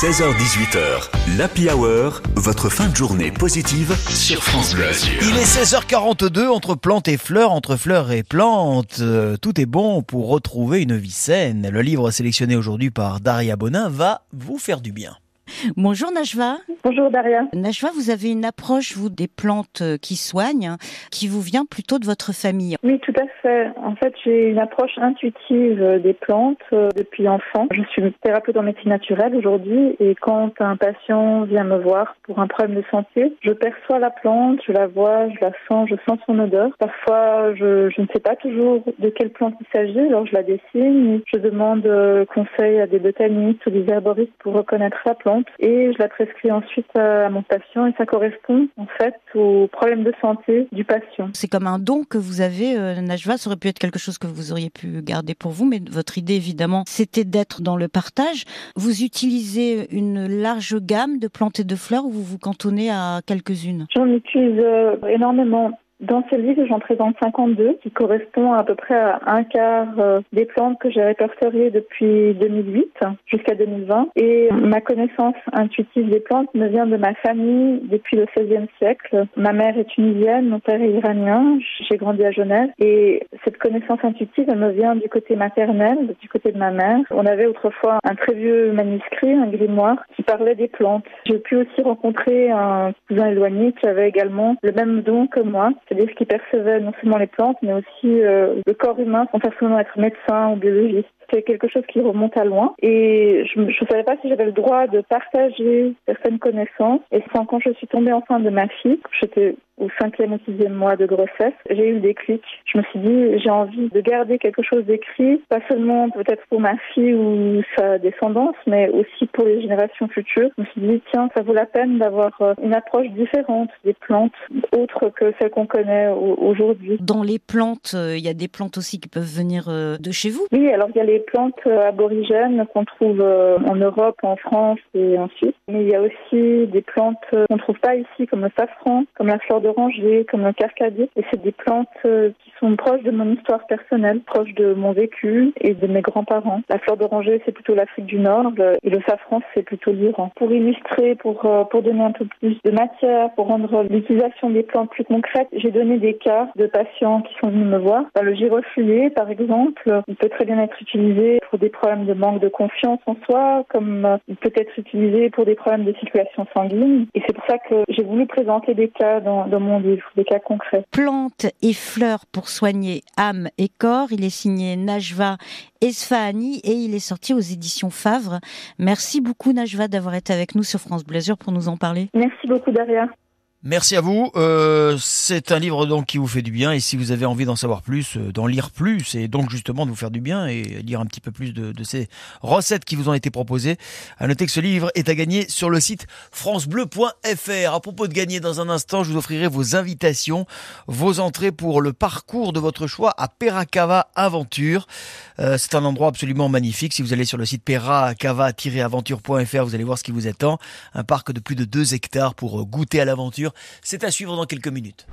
16h18h, l'Happy Hour, votre fin de journée positive sur France Bleu. Il est 16h42 entre plantes et fleurs, entre fleurs et plantes. euh, tout est bon pour retrouver une vie saine. Le livre sélectionné aujourd'hui par Daria Bonin va vous faire du bien. Bonjour Najwa. Bonjour Daria. Najwa, vous avez une approche, vous, des plantes euh, qui soignent, qui vous vient plutôt de votre famille. Oui, tout à fait. En fait, j'ai une approche intuitive euh, des plantes euh, depuis enfant. Je suis thérapeute en médecine naturelle aujourd'hui et quand un patient vient me voir pour un problème de santé, je perçois la plante, je la vois, je la sens, je sens son odeur. Parfois, je, je ne sais pas toujours de quelle plante il s'agit, alors je la dessine. Je demande conseil à des botanistes ou des herboristes pour reconnaître la plante et je la prescris ensuite à mon patient et ça correspond en fait au problème de santé du patient. C'est comme un don que vous avez, euh, Najwa. Ça aurait pu être quelque chose que vous auriez pu garder pour vous, mais votre idée, évidemment, c'était d'être dans le partage. Vous utilisez une large gamme de plantes et de fleurs ou vous vous cantonnez à quelques-unes? J'en utilise euh, énormément. Dans ce livre, j'en présente 52, qui correspond à peu près à un quart euh, des plantes que j'ai répertoriées depuis 2008 jusqu'à 2020. Et ma connaissance intuitive des plantes me vient de ma famille depuis le XVIe siècle. Ma mère est tunisienne, mon père est iranien. J'ai grandi à Genève. Et cette connaissance intuitive, elle me vient du côté maternel, du côté de ma mère. On avait autrefois un très vieux manuscrit, un grimoire, qui parlait des plantes. J'ai pu aussi rencontrer un cousin éloigné qui avait également le même don que moi c'est-à-dire qu'il percevait non seulement les plantes, mais aussi euh, le corps humain sans forcément être médecin ou biologiste. C'est quelque chose qui remonte à loin et je ne savais pas si j'avais le droit de partager certaines connaissances. Et quand je suis tombée enceinte de ma fille, j'étais au cinquième ou sixième mois de grossesse, j'ai eu le déclic. Je me suis dit, j'ai envie de garder quelque chose d'écrit, pas seulement peut-être pour ma fille ou sa descendance, mais aussi pour les générations futures. Je me suis dit, tiens, ça vaut la peine d'avoir euh, une approche différente des plantes, autre que celles qu'on connaît aujourd'hui. Dans les plantes, euh, il y a des plantes aussi qui peuvent venir euh, de chez vous? Oui, alors il y a les plantes aborigènes qu'on trouve en Europe, en France et en Suisse. Mais il y a aussi des plantes qu'on ne trouve pas ici, comme le safran, comme la fleur d'oranger, comme le carcadier. Et c'est des plantes qui sont proches de mon histoire personnelle, proches de mon vécu et de mes grands-parents. La fleur d'oranger, c'est plutôt l'Afrique du Nord et le safran, c'est plutôt l'Iran. Pour illustrer, pour, donner un peu plus de matière, pour rendre l'utilisation des plantes plus concrète, j'ai donné des cas de patients qui sont venus me voir. Le giroflier, par exemple, il peut très bien être utilisé pour des problèmes de manque de confiance en soi, comme il peut être utilisé pour des problèmes de circulation sanguine. Et c'est pour ça que j'ai voulu présenter des cas dans, dans mon livre, des cas concrets. Plantes et fleurs pour soigner âme et corps. Il est signé Najva Esfahani et il est sorti aux éditions Favre. Merci beaucoup Najva d'avoir été avec nous sur France Bleu Azur pour nous en parler. Merci beaucoup Daria. Merci à vous. Euh, c'est un livre donc qui vous fait du bien et si vous avez envie d'en savoir plus, euh, d'en lire plus et donc justement de vous faire du bien et lire un petit peu plus de, de ces recettes qui vous ont été proposées, à noter que ce livre est à gagner sur le site francebleu.fr. À propos de gagner dans un instant, je vous offrirai vos invitations, vos entrées pour le parcours de votre choix à Peracava Aventure. Euh, c'est un endroit absolument magnifique. Si vous allez sur le site peracava-aventure.fr, vous allez voir ce qui vous attend. Un parc de plus de 2 hectares pour goûter à l'aventure. C'est à suivre dans quelques minutes.